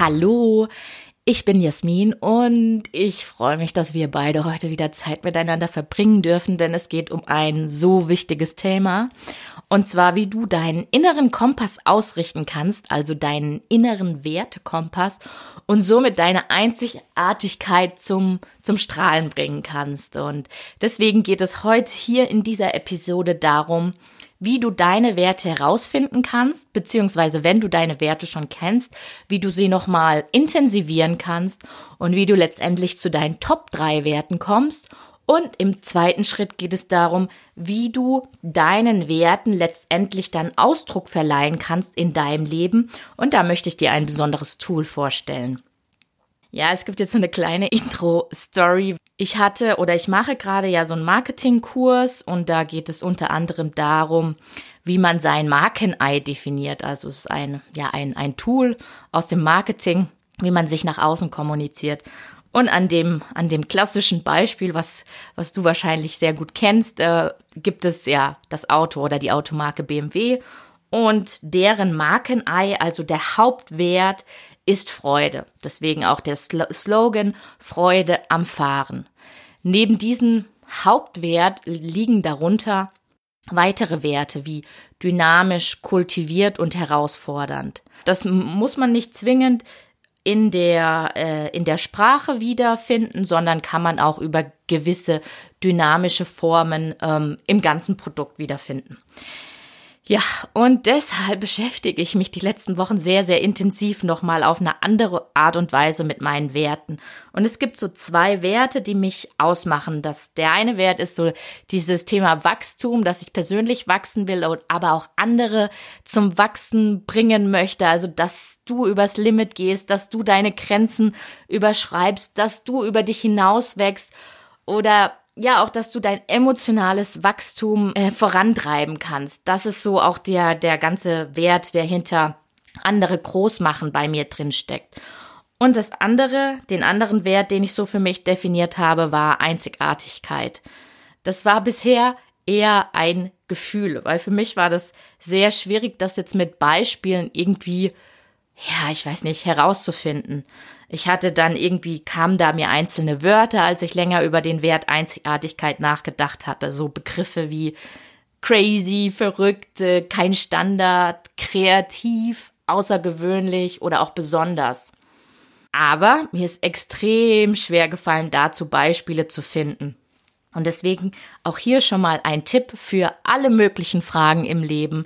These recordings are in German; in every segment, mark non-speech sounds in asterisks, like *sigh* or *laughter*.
Hallo, ich bin Jasmin und ich freue mich, dass wir beide heute wieder Zeit miteinander verbringen dürfen, denn es geht um ein so wichtiges Thema. Und zwar, wie du deinen inneren Kompass ausrichten kannst, also deinen inneren Wertekompass und somit deine Einzigartigkeit zum, zum Strahlen bringen kannst. Und deswegen geht es heute hier in dieser Episode darum, wie du deine Werte herausfinden kannst, beziehungsweise wenn du deine Werte schon kennst, wie du sie nochmal intensivieren kannst und wie du letztendlich zu deinen Top 3 Werten kommst. Und im zweiten Schritt geht es darum, wie du deinen Werten letztendlich dann Ausdruck verleihen kannst in deinem Leben. Und da möchte ich dir ein besonderes Tool vorstellen. Ja, es gibt jetzt so eine kleine *laughs* Intro-Story. Ich hatte oder ich mache gerade ja so einen Marketingkurs und da geht es unter anderem darum, wie man sein Markenei definiert. Also es ist ein, ja, ein, ein Tool aus dem Marketing, wie man sich nach außen kommuniziert. Und an dem, an dem klassischen Beispiel, was, was du wahrscheinlich sehr gut kennst, äh, gibt es ja das Auto oder die Automarke BMW und deren Markenei, also der Hauptwert, ist Freude. Deswegen auch der Slogan Freude am Fahren. Neben diesem Hauptwert liegen darunter weitere Werte wie dynamisch, kultiviert und herausfordernd. Das muss man nicht zwingend in der, äh, in der Sprache wiederfinden, sondern kann man auch über gewisse dynamische Formen ähm, im ganzen Produkt wiederfinden. Ja, und deshalb beschäftige ich mich die letzten Wochen sehr, sehr intensiv nochmal auf eine andere Art und Weise mit meinen Werten. Und es gibt so zwei Werte, die mich ausmachen. Das, der eine Wert ist so dieses Thema Wachstum, dass ich persönlich wachsen will, aber auch andere zum Wachsen bringen möchte. Also, dass du übers Limit gehst, dass du deine Grenzen überschreibst, dass du über dich hinaus wächst oder ja auch, dass du dein emotionales Wachstum äh, vorantreiben kannst. Das ist so auch der, der ganze Wert, der hinter andere groß machen bei mir drin steckt. Und das andere, den anderen Wert, den ich so für mich definiert habe, war Einzigartigkeit. Das war bisher eher ein Gefühl, weil für mich war das sehr schwierig, das jetzt mit Beispielen irgendwie, ja, ich weiß nicht, herauszufinden. Ich hatte dann irgendwie, kamen da mir einzelne Wörter, als ich länger über den Wert Einzigartigkeit nachgedacht hatte. So Begriffe wie crazy, verrückte, kein Standard, kreativ, außergewöhnlich oder auch besonders. Aber mir ist extrem schwer gefallen, dazu Beispiele zu finden. Und deswegen auch hier schon mal ein Tipp für alle möglichen Fragen im Leben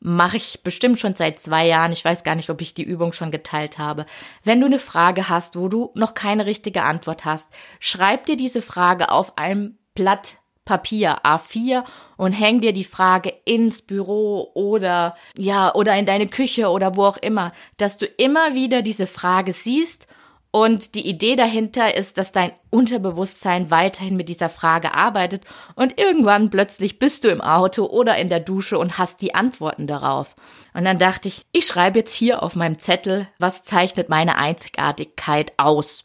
mache ich bestimmt schon seit zwei Jahren. Ich weiß gar nicht, ob ich die Übung schon geteilt habe. Wenn du eine Frage hast, wo du noch keine richtige Antwort hast, schreib dir diese Frage auf einem Blatt Papier A4 und häng dir die Frage ins Büro oder ja oder in deine Küche oder wo auch immer, dass du immer wieder diese Frage siehst und die Idee dahinter ist, dass dein Unterbewusstsein weiterhin mit dieser Frage arbeitet und irgendwann plötzlich bist du im Auto oder in der Dusche und hast die Antworten darauf. Und dann dachte ich, ich schreibe jetzt hier auf meinem Zettel, was zeichnet meine Einzigartigkeit aus.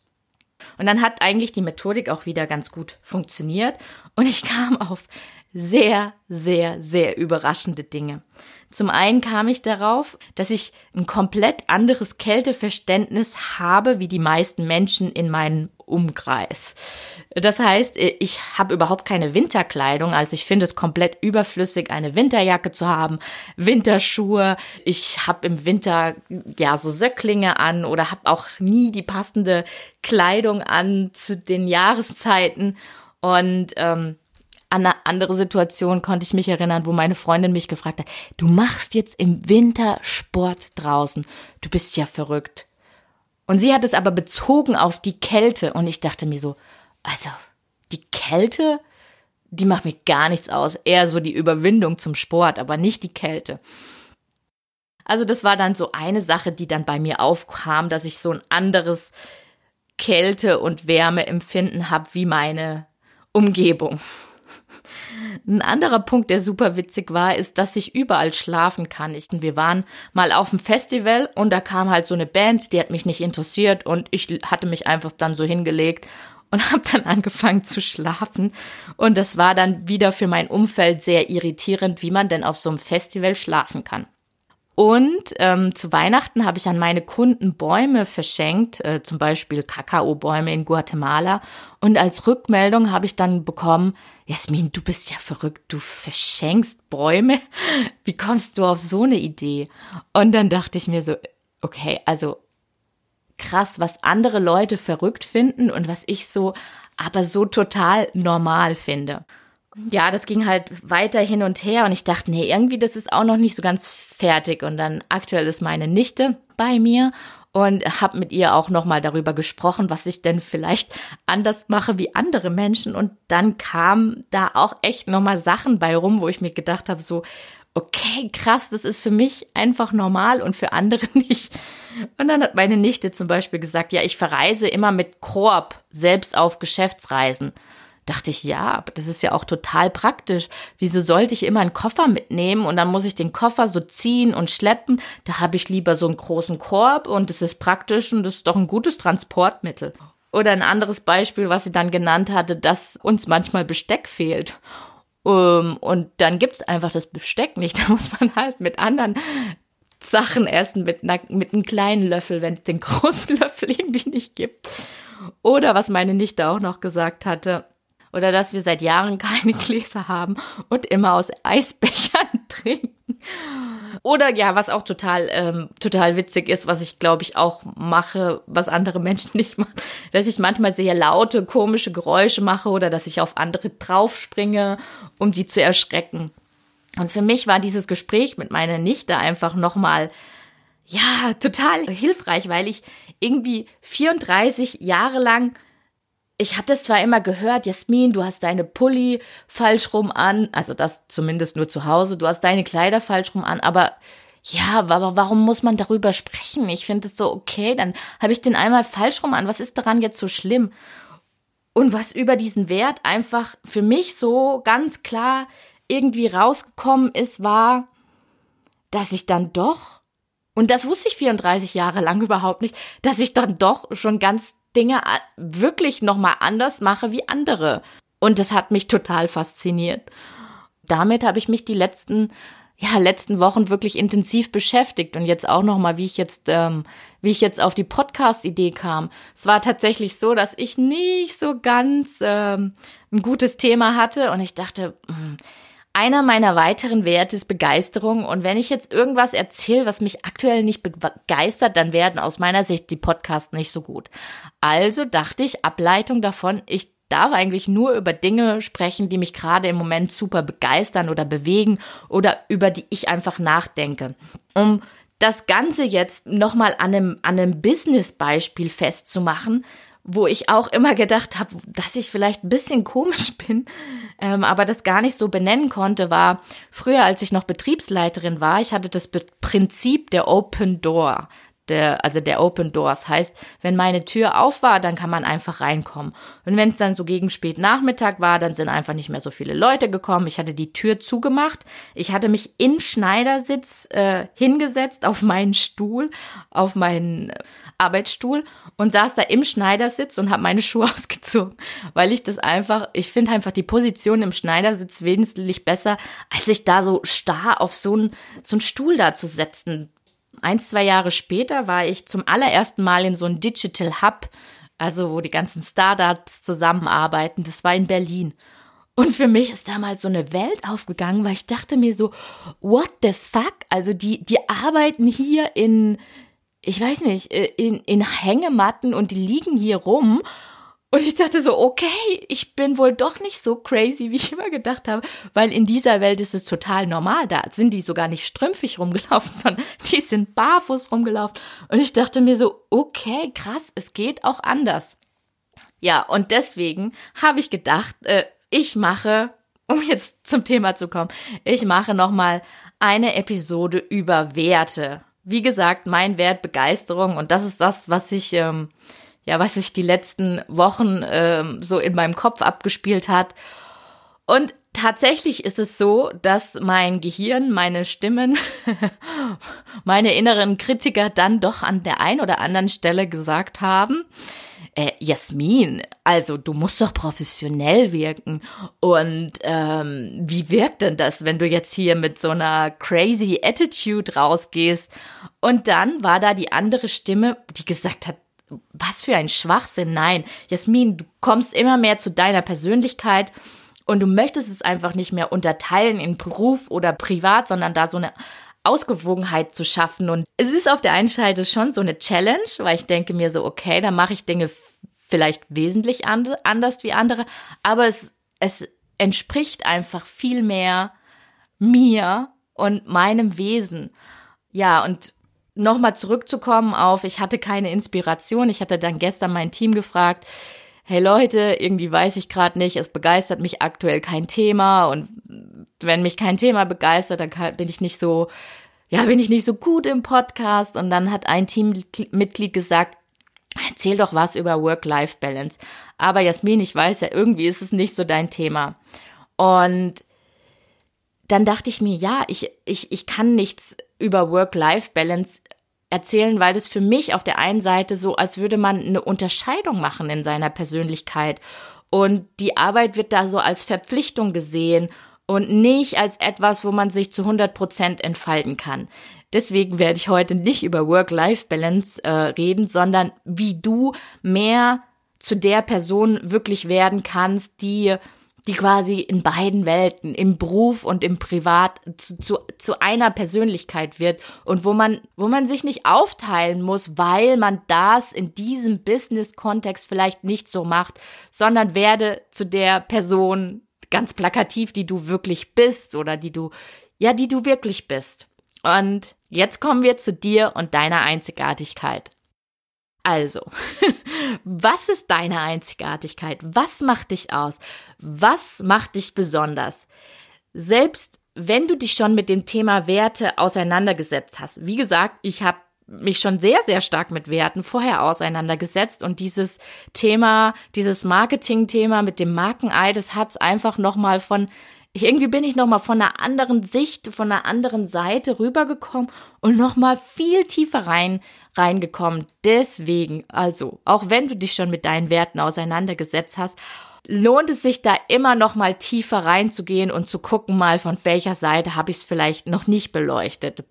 Und dann hat eigentlich die Methodik auch wieder ganz gut funktioniert und ich kam auf sehr, sehr, sehr überraschende Dinge. Zum einen kam ich darauf, dass ich ein komplett anderes Kälteverständnis habe wie die meisten Menschen in meinem Umkreis. Das heißt, ich habe überhaupt keine Winterkleidung, also ich finde es komplett überflüssig, eine Winterjacke zu haben, Winterschuhe. Ich habe im Winter ja so Söcklinge an oder habe auch nie die passende Kleidung an zu den Jahreszeiten und ähm, an eine andere Situation konnte ich mich erinnern, wo meine Freundin mich gefragt hat, du machst jetzt im Winter Sport draußen. Du bist ja verrückt. Und sie hat es aber bezogen auf die Kälte und ich dachte mir so, also die Kälte, die macht mir gar nichts aus. Eher so die Überwindung zum Sport, aber nicht die Kälte. Also das war dann so eine Sache, die dann bei mir aufkam, dass ich so ein anderes Kälte- und Wärmeempfinden habe wie meine Umgebung. Ein anderer Punkt, der super witzig war, ist, dass ich überall schlafen kann. Ich, wir waren mal auf dem Festival und da kam halt so eine Band, die hat mich nicht interessiert und ich hatte mich einfach dann so hingelegt und *laughs* habe dann angefangen zu schlafen. Und das war dann wieder für mein Umfeld sehr irritierend, wie man denn auf so einem Festival schlafen kann. Und ähm, zu Weihnachten habe ich an meine Kunden Bäume verschenkt, äh, zum Beispiel Kakaobäume in Guatemala. Und als Rückmeldung habe ich dann bekommen, Jasmin, du bist ja verrückt, du verschenkst Bäume. *laughs* Wie kommst du auf so eine Idee? Und dann dachte ich mir so, okay, also krass, was andere Leute verrückt finden und was ich so, aber so total normal finde ja, das ging halt weiter hin und her und ich dachte, nee, irgendwie das ist auch noch nicht so ganz fertig. Und dann aktuell ist meine Nichte bei mir und habe mit ihr auch noch mal darüber gesprochen, was ich denn vielleicht anders mache wie andere Menschen. Und dann kam da auch echt noch mal Sachen bei rum, wo ich mir gedacht habe so okay, krass, das ist für mich einfach normal und für andere *laughs* nicht. Und dann hat meine Nichte zum Beispiel gesagt, ja, ich verreise immer mit Korb selbst auf Geschäftsreisen dachte ich, ja, aber das ist ja auch total praktisch. Wieso sollte ich immer einen Koffer mitnehmen und dann muss ich den Koffer so ziehen und schleppen? Da habe ich lieber so einen großen Korb und es ist praktisch und das ist doch ein gutes Transportmittel. Oder ein anderes Beispiel, was sie dann genannt hatte, dass uns manchmal Besteck fehlt. Um, ähm, und dann gibt's einfach das Besteck nicht. *laughs* Da muss man halt mit anderen Sachen essen, mit, einer, mit einem kleinen Löffel, wenn es den *laughs* großen Löffel irgendwie nicht gibt. Oder was meine Nichte auch noch gesagt hatte, oder dass wir seit Jahren keine *laughs* Gläser haben und immer aus Eisbechern *laughs* trinken. Oder ja, was auch total ähm, total witzig ist, was ich glaube ich auch mache, was andere Menschen *laughs* nicht machen, dass ich manchmal sehr laute komische Geräusche mache oder dass ich auf andere draufspringe, um die zu erschrecken. Und für mich war dieses Gespräch mit meiner Nichte einfach nochmal ja, total hilfreich, weil ich irgendwie 34 Jahre lang ich habe das zwar immer gehört, Jasmin, du hast deine Pulli falsch rum an, also das zumindest nur zu Hause, du hast deine Kleider falsch rum an, aber ja, aber warum muss man darüber sprechen? Ich finde es so okay, dann habe ich den einmal falsch rum an. Was ist daran jetzt so schlimm? Und was über diesen Wert einfach für mich so ganz klar irgendwie rausgekommen ist, war, dass ich dann doch, und das wusste ich 34 Jahre lang *laughs* überhaupt nicht, dass ich dann doch schon ganz Dinge wirklich nochmal anders mache wie andere. Und das hat mich total fasziniert. Damit habe ich mich die letzten ja, letzten Wochen wirklich intensiv beschäftigt und jetzt auch noch mal, wie ich jetzt, ähm, wie ich jetzt auf die Podcast-Idee kam. Es war tatsächlich so, dass ich nicht so ganz ähm, ein gutes Thema hatte und ich dachte, mh, hm, einer meiner weiteren Werte ist Begeisterung. Und wenn ich jetzt irgendwas erzähle, was mich aktuell nicht begeistert, dann werden aus meiner Sicht die Podcasts nicht so gut. Also dachte ich, Ableitung davon, ich darf eigentlich nur über Dinge sprechen, die mich gerade im Moment super begeistern oder bewegen oder über die ich einfach nachdenke. Um das Ganze jetzt nochmal an einem, an einem Business-Beispiel festzumachen, wo ich auch immer gedacht habe, dass ich vielleicht ein bisschen komisch *laughs* bin, ähm, aber das gar nicht so benennen konnte, war früher, als ich noch Betriebsleiterin war, ich hatte das Prinzip der Open Door der, also der Open Doors. Heißt, wenn meine Tür auf war, dann kann man einfach reinkommen. Und wenn es dann so gegen spät Nachmittag war, dann sind einfach nicht mehr so viele Leute gekommen. Ich hatte die Tür zugemacht. Ich hatte mich in Schneidersitz äh, hingesetzt auf meinen Stuhl, auf meinen äh, Arbeitsstuhl und saß da im Schneidersitz und habe meine Schuhe *laughs* ausgezogen, weil ich das einfach, ich finde einfach die Position im Schneidersitz wesentlich besser, als sich da so starr auf so einen so einen Stuhl da zu setzen Eins, zwei Jahre später war ich zum allerersten Mal in so einem Digital Hub, also wo die ganzen Startups zusammenarbeiten. Das war in Berlin. Und für mich ist damals so eine Welt aufgegangen, weil ich dachte mir so, what the fuck? Also die, die arbeiten hier in, ich weiß nicht, äh, in, in Hängematten und die liegen hier rum und ich dachte so, okay, ich bin wohl doch nicht so crazy, wie ich immer gedacht habe, weil in dieser Welt ist es total normal. Da sind die sogar nicht strümpfig rumgelaufen, *laughs* sondern die sind barfuß rumgelaufen. Und ich dachte mir so, okay, krass, es geht auch anders. Ja, und deswegen habe ich gedacht, äh, ich mache, um jetzt zum Thema zu kommen, ich mache nochmal eine Episode über Werte. Wie gesagt, mein Wert Begeisterung und das ist das, was ich ähm, ja, was sich die letzten Wochen ähm, so in meinem Kopf abgespielt hat. Und tatsächlich ist es so, dass mein Gehirn, meine Stimmen, *laughs* meine inneren Kritiker dann doch an der einen oder anderen Stelle gesagt haben, äh, Jasmin, also du musst doch professionell wirken. Und ähm, wie wirkt denn das, wenn du jetzt hier mit so einer crazy Attitude rausgehst? Und dann war da die andere Stimme, die gesagt hat, was für ein Schwachsinn. Nein, Jasmin, du kommst immer mehr zu deiner Persönlichkeit und du möchtest es einfach nicht mehr unterteilen in Beruf oder privat, sondern da so eine Ausgewogenheit zu schaffen. Und es ist auf der einen Seite schon so eine Challenge, weil ich denke mir so, okay, da mache ich Dinge vielleicht wesentlich anders wie andere, aber es, es entspricht einfach viel mehr mir und meinem Wesen. Ja, und nochmal zurückzukommen auf, ich hatte keine Inspiration. Ich hatte dann gestern mein Team gefragt, hey Leute, irgendwie weiß ich gerade nicht, es begeistert mich aktuell kein Thema und wenn mich kein Thema begeistert, dann bin ich nicht so, ja, bin ich nicht so gut im Podcast. Und dann hat ein Teammitglied gesagt, erzähl doch was über Work-Life-Balance. Aber Jasmin, ich weiß ja, irgendwie ist es nicht so dein Thema. Und dann dachte ich mir, ja, ich, ich, ich kann nichts über Work-Life-Balance erzählen, weil das für mich auf der einen Seite so, als würde man eine Unterscheidung machen in seiner Persönlichkeit. Und die Arbeit wird da so als Verpflichtung gesehen und nicht als etwas, wo man sich zu 100 Prozent entfalten kann. Deswegen werde ich heute nicht über Work-Life-Balance äh, reden, sondern wie du mehr zu der Person wirklich werden kannst, die die quasi in beiden Welten, im Beruf und im Privat, zu, zu, zu einer Persönlichkeit wird und wo man, wo man sich nicht aufteilen muss, weil man das in diesem Business-Kontext vielleicht nicht so macht, sondern werde zu der Person ganz plakativ, die du wirklich bist oder die du, ja, die du wirklich bist. Und jetzt kommen wir zu dir und deiner Einzigartigkeit. Also, *laughs* was ist deine Einzigartigkeit? Was macht dich aus? Was macht dich besonders? Selbst wenn du dich schon mit dem Thema Werte auseinandergesetzt hast. Wie gesagt, ich habe mich schon sehr, sehr stark mit Werten vorher auseinandergesetzt und dieses Thema, dieses Marketing-Thema mit dem Markenei, das hat's einfach nochmal von irgendwie bin ich nochmal von einer anderen Sicht, von einer anderen Seite rübergekommen und nochmal viel tiefer rein, reingekommen. Deswegen, also, auch wenn du dich schon mit deinen Werten auseinandergesetzt hast, lohnt es sich da immer noch mal tiefer reinzugehen und zu gucken mal, von welcher Seite habe ich es vielleicht noch nicht beleuchtet.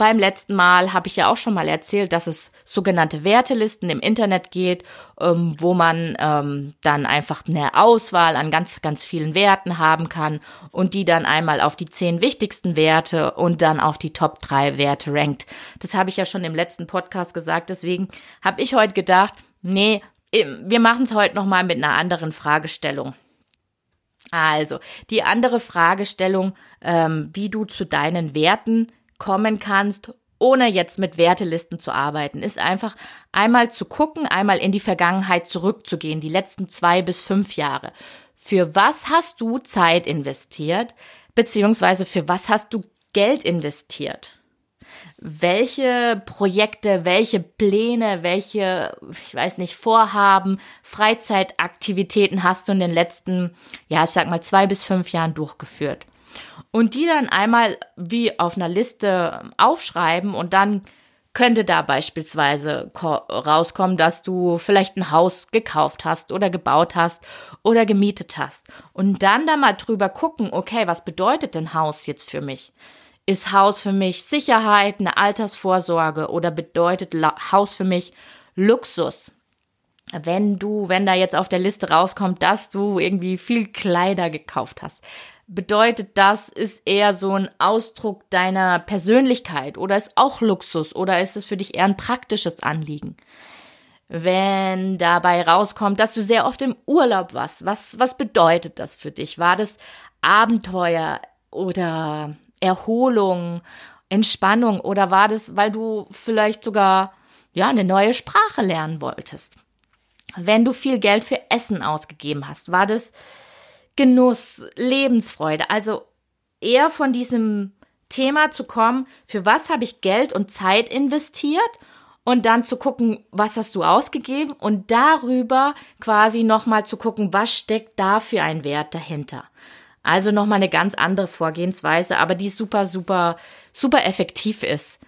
Beim letzten Mal habe ich ja auch schon mal erzählt, dass es sogenannte Wertelisten im Internet geht, ähm, wo man ähm, dann einfach eine Auswahl an ganz, ganz vielen Werten haben kann und die dann einmal auf die zehn wichtigsten Werte und dann auf die Top drei Werte rankt. Das habe ich ja schon im letzten Podcast gesagt, deswegen habe ich heute gedacht, nee, wir machen es heute nochmal mit einer anderen Fragestellung. Also, die andere Fragestellung, ähm, wie du zu deinen Werten kommen kannst, ohne jetzt mit Wertelisten zu arbeiten, ist einfach einmal zu gucken, einmal in die Vergangenheit zurückzugehen, die letzten zwei bis fünf Jahre. Für was hast du Zeit investiert, beziehungsweise für was hast du Geld investiert? welche Projekte, welche Pläne, welche, ich weiß nicht, Vorhaben, Freizeitaktivitäten hast du in den letzten, ja, ich sag mal, zwei bis fünf Jahren durchgeführt und die dann einmal wie auf einer Liste aufschreiben und dann könnte da beispielsweise rauskommen, dass du vielleicht ein Haus gekauft hast oder gebaut hast oder gemietet hast. Und dann da mal drüber gucken, okay, was bedeutet denn Haus jetzt für mich? Ist Haus für mich Sicherheit, eine Altersvorsorge oder bedeutet Haus für mich Luxus? Wenn du, wenn da jetzt auf der Liste rauskommt, dass du irgendwie viel Kleider gekauft hast, bedeutet das, ist eher so ein Ausdruck deiner Persönlichkeit oder ist auch Luxus oder ist es für dich eher ein praktisches Anliegen? Wenn dabei rauskommt, dass du sehr oft im Urlaub warst, was, was bedeutet das für dich? War das Abenteuer oder Erholung, Entspannung oder war das, weil du vielleicht sogar ja eine neue Sprache lernen wolltest? Wenn du viel Geld für Essen ausgegeben hast, war das Genuss, Lebensfreude, also eher von diesem Thema zu kommen, für was habe ich Geld und Zeit investiert und dann zu gucken, was hast du ausgegeben und darüber quasi nochmal zu gucken, was steckt da für ein Wert dahinter. Also nochmal eine ganz andere Vorgehensweise, aber die super, super, super effektiv ist.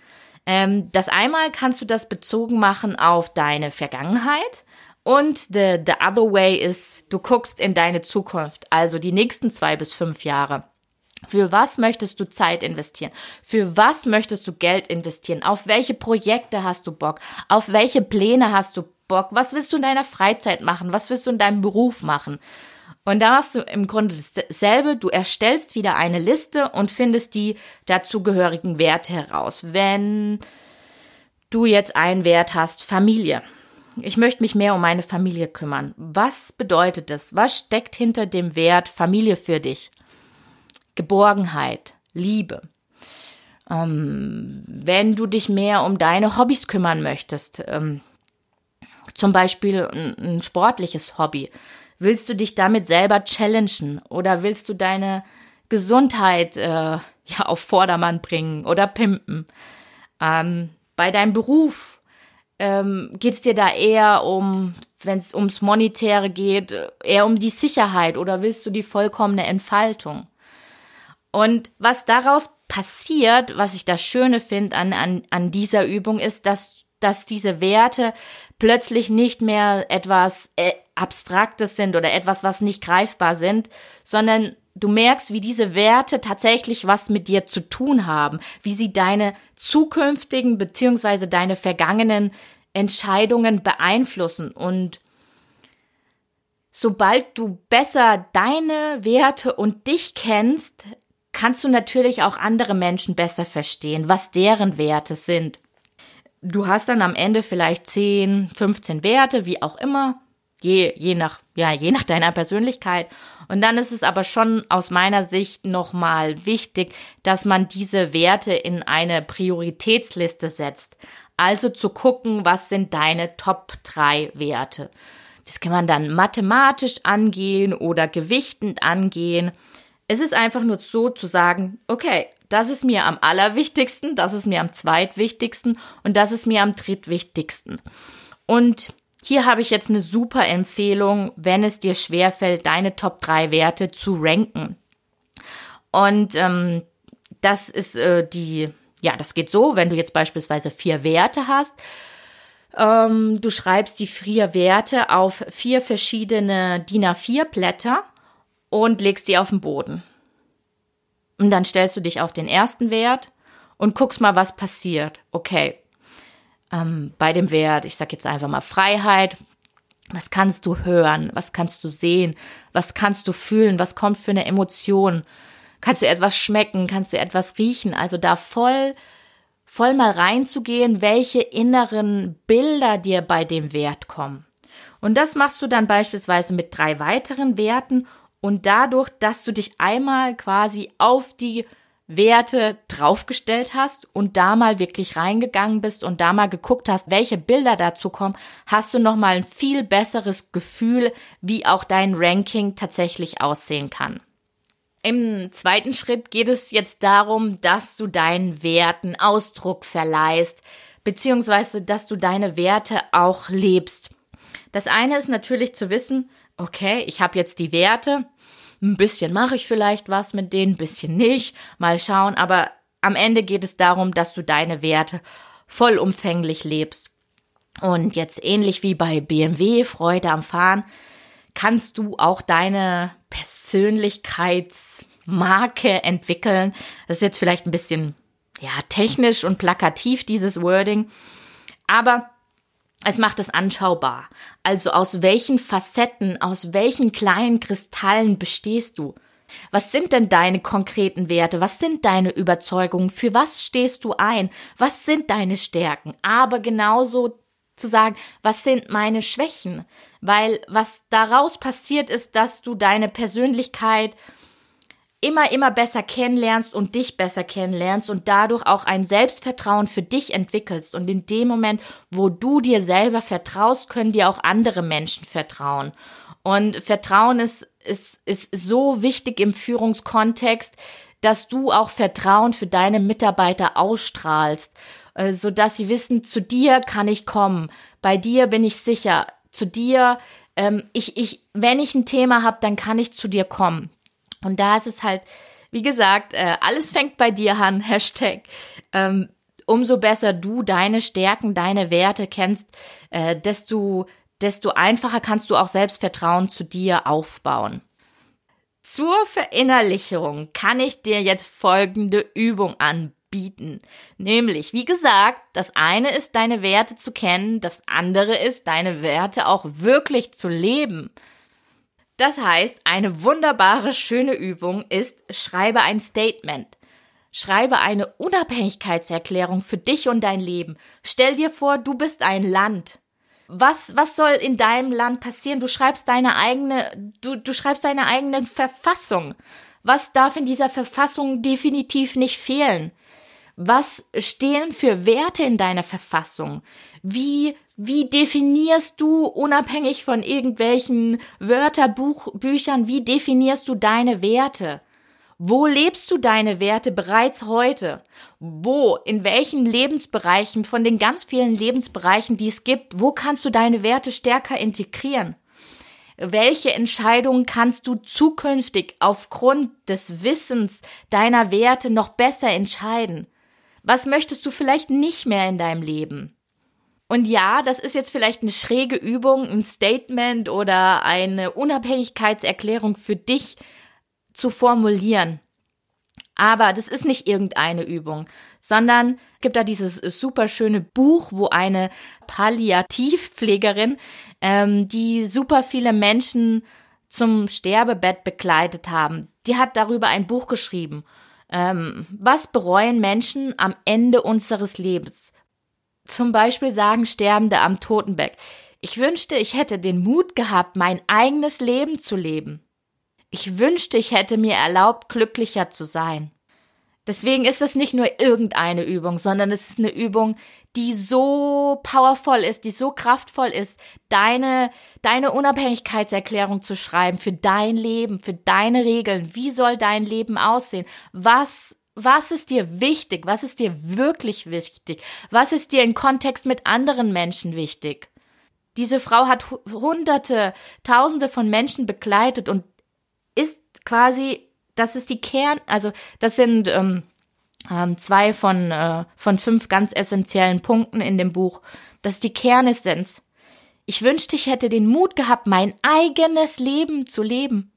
Ähm, das einmal kannst du das bezogen machen auf deine Vergangenheit und the, the other way ist, du guckst in deine Zukunft, also die nächsten zwei bis fünf Jahre. Für was möchtest du Zeit investieren? Für was möchtest du Geld investieren? Auf welche Projekte hast du Bock? Auf welche Pläne hast du Bock? Was willst du in deiner Freizeit machen? Was willst du in deinem Beruf machen? Und da hast du im Grunde dasselbe. Du erstellst wieder eine Liste und findest die dazugehörigen Werte heraus. Wenn du jetzt einen Wert hast, Familie. Ich möchte mich mehr um meine Familie kümmern. Was bedeutet das? Was steckt hinter dem Wert Familie für dich? Geborgenheit, Liebe. Ähm, wenn du dich mehr um deine Hobbys kümmern möchtest, ähm, zum Beispiel ein, ein sportliches Hobby, willst du dich damit selber challengen oder willst du deine Gesundheit äh, ja auf Vordermann bringen oder pimpen? Ähm, bei deinem Beruf ähm, geht es dir da eher um, wenn es ums Monetäre geht, eher um die Sicherheit oder willst du die vollkommene Entfaltung? Und was daraus passiert, was ich das Schöne finde an, an, an dieser Übung, ist, dass, dass diese Werte plötzlich nicht mehr etwas äh, Abstraktes sind oder etwas, was nicht greifbar sind, sondern du merkst, wie diese Werte tatsächlich was mit dir zu tun haben, wie sie deine zukünftigen beziehungsweise deine vergangenen Entscheidungen beeinflussen und sobald du besser deine Werte und dich kennst, kannst du natürlich auch andere Menschen besser verstehen, was deren Werte sind. Du hast dann am Ende vielleicht 10, 15 Werte, wie auch immer, je, je nach, ja, je nach deiner Persönlichkeit. Und dann ist es aber schon aus meiner Sicht nochmal wichtig, dass man diese Werte in eine Prioritätsliste setzt. Also zu gucken, was sind deine Top 3 Werte. Das kann man dann mathematisch angehen oder gewichtend angehen. Es ist einfach nur so zu sagen, okay, das ist mir am allerwichtigsten, das ist mir am zweitwichtigsten und das ist mir am drittwichtigsten. Und hier habe ich jetzt eine super Empfehlung, wenn es dir schwerfällt, deine Top 3 Werte zu ranken. Und ähm, das ist äh, die, ja, das geht so, wenn du jetzt beispielsweise vier Werte hast. Ähm, du schreibst die vier Werte auf vier verschiedene DIN A4 Blätter und legst die auf den Boden. Und dann stellst du dich auf den ersten Wert und guckst mal, was passiert. Okay, ähm, bei dem Wert, ich sag jetzt einfach mal Freiheit, was kannst du hören, was kannst du sehen, was kannst du fühlen, was kommt für eine Emotion, kannst du etwas schmecken, kannst du etwas riechen, also da voll, voll mal reinzugehen, welche inneren Bilder dir bei dem Wert kommen. Und das machst du dann beispielsweise mit drei weiteren Werten und dadurch, dass du dich einmal quasi auf die Werte draufgestellt hast und da mal wirklich reingegangen bist und da mal geguckt hast, welche Bilder dazu kommen, hast du nochmal ein viel besseres Gefühl, wie auch dein Ranking tatsächlich aussehen kann. Im zweiten Schritt geht es jetzt darum, dass du deinen Werten Ausdruck verleihst, beziehungsweise dass du deine Werte auch lebst. Das eine ist natürlich zu wissen, okay, ich habe jetzt die Werte, ein bisschen mache ich vielleicht was mit denen, ein bisschen nicht, mal schauen, aber am Ende geht es darum, dass du deine Werte vollumfänglich lebst. Und jetzt ähnlich wie bei BMW, Freude am Fahren, kannst du auch deine Persönlichkeitsmarke entwickeln. Das ist jetzt vielleicht ein bisschen, ja, technisch und plakativ, dieses Wording. Aber es macht es anschaubar. Also aus welchen Facetten, aus welchen kleinen Kristallen bestehst du? Was sind denn deine konkreten Werte? Was sind deine Überzeugungen? Für was stehst du ein? Was sind deine Stärken? Aber genauso zu sagen, was sind meine Schwächen? Weil was daraus passiert ist, dass du deine Persönlichkeit immer, immer besser kennenlernst und dich besser kennenlernst und dadurch auch ein Selbstvertrauen für dich entwickelst. Und in dem Moment, wo du dir selber vertraust, können dir auch andere Menschen vertrauen. Und Vertrauen ist, ist, ist so wichtig im Führungskontext, dass du auch Vertrauen für deine Mitarbeiter ausstrahlst, äh, so dass sie wissen, zu dir kann ich kommen, bei dir bin ich sicher, zu dir, ähm, ich, ich, wenn ich ein Thema habe, dann kann ich zu dir kommen. Und da ist es halt, wie gesagt, äh, alles fängt bei dir an, *laughs* Hashtag. Ähm, umso besser du deine Stärken, deine Werte kennst, äh, desto, desto einfacher kannst du auch Selbstvertrauen zu dir aufbauen. Zur Verinnerlichung kann ich dir jetzt folgende Übung anbieten. Nämlich, wie gesagt, das eine ist, deine Werte zu kennen, das andere ist, deine Werte auch wirklich zu leben. Das heißt, eine wunderbare, schöne Übung ist, schreibe ein Statement. Schreibe eine Unabhängigkeitserklärung für dich und dein Leben. Stell dir vor, du bist ein Land. Was, was soll in deinem Land passieren? Du schreibst deine eigene, du, du schreibst deine eigene Verfassung. Was darf in dieser Verfassung definitiv nicht fehlen? Was stehen für Werte in deiner Verfassung? Wie, wie definierst du, unabhängig von irgendwelchen Wörterbüchern, wie definierst du deine Werte? Wo lebst du deine Werte bereits heute? Wo, in welchen Lebensbereichen von den ganz vielen Lebensbereichen, die es gibt, wo kannst du deine Werte stärker integrieren? Welche Entscheidungen kannst du zukünftig aufgrund des Wissens deiner Werte noch besser entscheiden? Was möchtest du vielleicht nicht mehr in deinem Leben? Und ja, das ist jetzt vielleicht eine schräge Übung, ein Statement oder eine Unabhängigkeitserklärung für dich, zu formulieren. Aber das ist nicht irgendeine Übung, sondern es gibt da dieses super schöne Buch, wo eine Palliativpflegerin, ähm, die super viele Menschen zum Sterbebett begleitet haben, die hat darüber ein Buch geschrieben. Ähm, was bereuen Menschen am Ende unseres Lebens? Zum Beispiel sagen Sterbende am Totenbett, ich wünschte, ich hätte den Mut gehabt, mein eigenes Leben zu leben. Ich wünschte, ich hätte mir erlaubt, glücklicher zu sein. Deswegen ist es nicht nur irgendeine Übung, sondern es ist eine Übung, die so powerful ist, die so kraftvoll ist, deine, deine Unabhängigkeitserklärung zu schreiben für dein Leben, für deine Regeln. Wie soll dein Leben aussehen? Was, was ist dir wichtig? Was ist dir wirklich wichtig? Was ist dir in Kontext mit anderen Menschen wichtig? Diese Frau hat hunderte, tausende von Menschen begleitet und ist quasi, das ist die Kern, also das sind ähm, zwei von, äh, von fünf ganz essentiellen Punkten in dem Buch. Das ist die Kernessenz. Ich wünschte, ich hätte den Mut gehabt, mein eigenes Leben zu leben.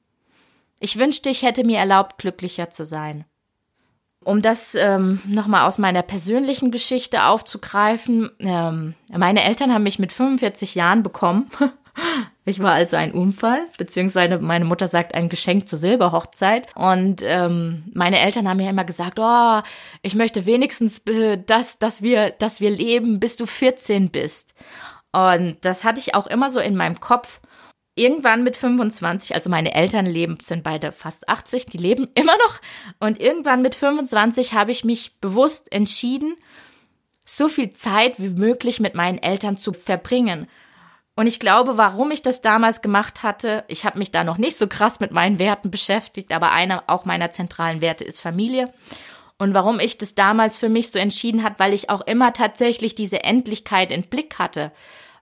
Ich wünschte, ich hätte mir erlaubt, glücklicher zu sein. Um das ähm, nochmal aus meiner persönlichen Geschichte aufzugreifen, ähm, meine Eltern haben mich mit 45 Jahren bekommen. *laughs* Ich war also ein Unfall, beziehungsweise meine Mutter sagt ein Geschenk zur Silberhochzeit. Und ähm, meine Eltern haben mir immer gesagt, oh, ich möchte wenigstens, dass, dass, wir, dass wir leben, bis du 14 bist. Und das hatte ich auch immer so in meinem Kopf. Irgendwann mit 25, also meine Eltern leben, sind beide fast 80, die leben *laughs* immer noch. Und irgendwann mit 25 habe ich mich bewusst entschieden, so viel Zeit wie möglich mit meinen Eltern zu verbringen. Und ich glaube, warum ich das damals gemacht hatte, ich habe mich da noch nicht so krass mit meinen Werten beschäftigt, aber einer auch meiner zentralen Werte ist Familie. Und warum ich das damals für mich so entschieden hat, weil ich auch immer tatsächlich diese Endlichkeit in Blick hatte.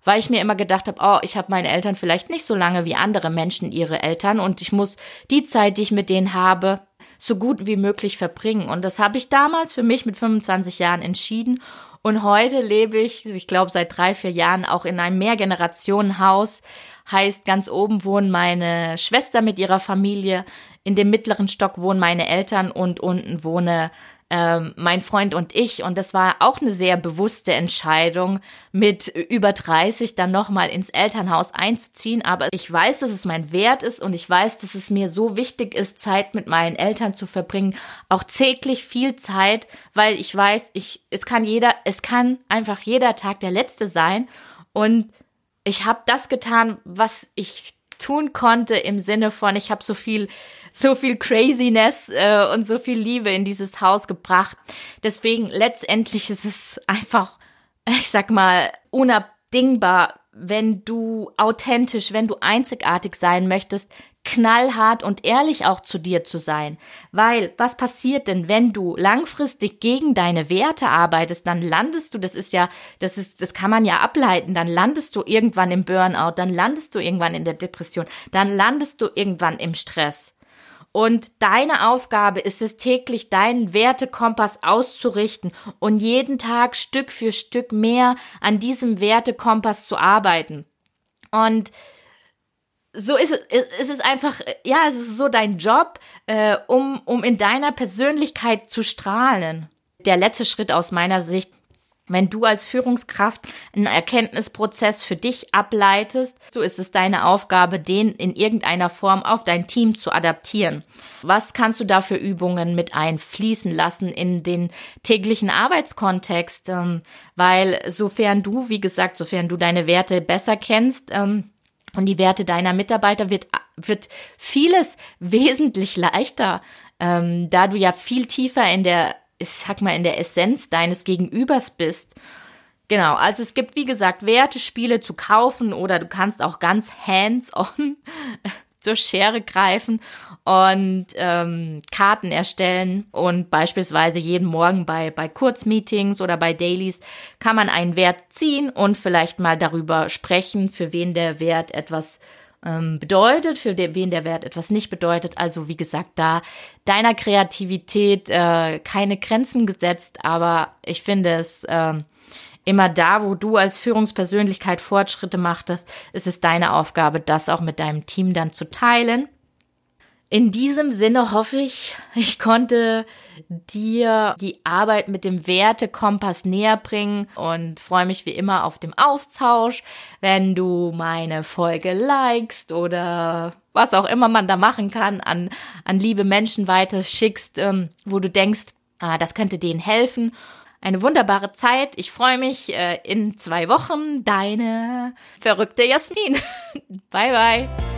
Weil ich mir immer gedacht habe, oh, ich habe meine Eltern vielleicht nicht so lange wie andere Menschen ihre Eltern und ich muss die Zeit, die ich mit denen habe, so gut wie möglich verbringen. Und das habe ich damals für mich mit 25 Jahren entschieden. Und heute lebe ich, ich glaube seit drei, vier Jahren auch in einem Mehrgenerationenhaus. Heißt, ganz oben wohnen meine Schwester mit ihrer Familie, in dem mittleren Stock wohnen meine Eltern und unten wohne ähm, mein Freund und ich. Und das war auch eine sehr bewusste Entscheidung, mit über 30 dann nochmal ins Elternhaus einzuziehen. Aber ich weiß, dass es mein Wert ist und ich weiß, dass es mir so wichtig ist, Zeit mit meinen Eltern zu verbringen. Auch täglich viel Zeit, weil ich weiß, ich, es kann jeder, es kann einfach jeder Tag der letzte sein. Und ich habe das getan, was ich tun konnte im Sinne von, ich habe so viel so viel Craziness äh, und so viel Liebe in dieses Haus gebracht. Deswegen letztendlich ist es einfach, ich sag mal, unabdingbar, wenn du authentisch, wenn du einzigartig sein möchtest, knallhart und ehrlich auch zu dir zu sein. Weil, was passiert denn, wenn du langfristig gegen deine Werte arbeitest, dann landest du, das ist ja, das ist, das kann man ja ableiten, dann landest du irgendwann im Burnout, dann landest du irgendwann in der Depression, dann landest du irgendwann im Stress. Und deine Aufgabe ist es täglich, deinen Wertekompass auszurichten und jeden Tag Stück für Stück mehr an diesem Wertekompass zu arbeiten. Und so ist es, es ist einfach, ja, es ist so dein Job, äh, um, um in deiner Persönlichkeit zu strahlen. Der letzte Schritt aus meiner Sicht wenn du als Führungskraft einen Erkenntnisprozess für dich ableitest, so ist es deine Aufgabe, den in irgendeiner Form auf dein Team zu adaptieren. Was kannst du da für Übungen mit einfließen lassen in den täglichen Arbeitskontext? Ähm, weil sofern du, wie gesagt, sofern du deine Werte besser kennst, ähm, und die Werte deiner Mitarbeiter wird, wird vieles *laughs* wesentlich leichter, ähm, da du ja viel tiefer in der ich sag mal, in der Essenz deines Gegenübers bist. Genau, also es gibt, wie gesagt, Wertespiele zu kaufen oder du kannst auch ganz hands-on *laughs* zur Schere greifen und ähm, Karten erstellen und beispielsweise jeden Morgen bei, bei Kurzmeetings oder bei Dailies kann man einen Wert ziehen und vielleicht mal darüber sprechen, für wen der Wert etwas ähm, bedeutet, für den, wen der Wert etwas nicht bedeutet. Also wie gesagt, da deiner Kreativität äh, keine Grenzen gesetzt, aber ich finde es äh, immer da, wo du als Führungspersönlichkeit Fortschritte machtest, ist es deine Aufgabe, das auch mit deinem Team dann zu teilen. In diesem Sinne hoffe ich, ich konnte dir die Arbeit mit dem Wertekompass näher bringen und freue mich wie immer auf dem Austausch, wenn du meine Folge likest oder was auch immer man da machen kann, an, an liebe Menschen weiter schickst, ähm, wo du denkst, ah, das könnte denen helfen. Eine wunderbare Zeit. Ich freue mich äh, in zwei Wochen. Deine verrückte Jasmin. *laughs* bye bye.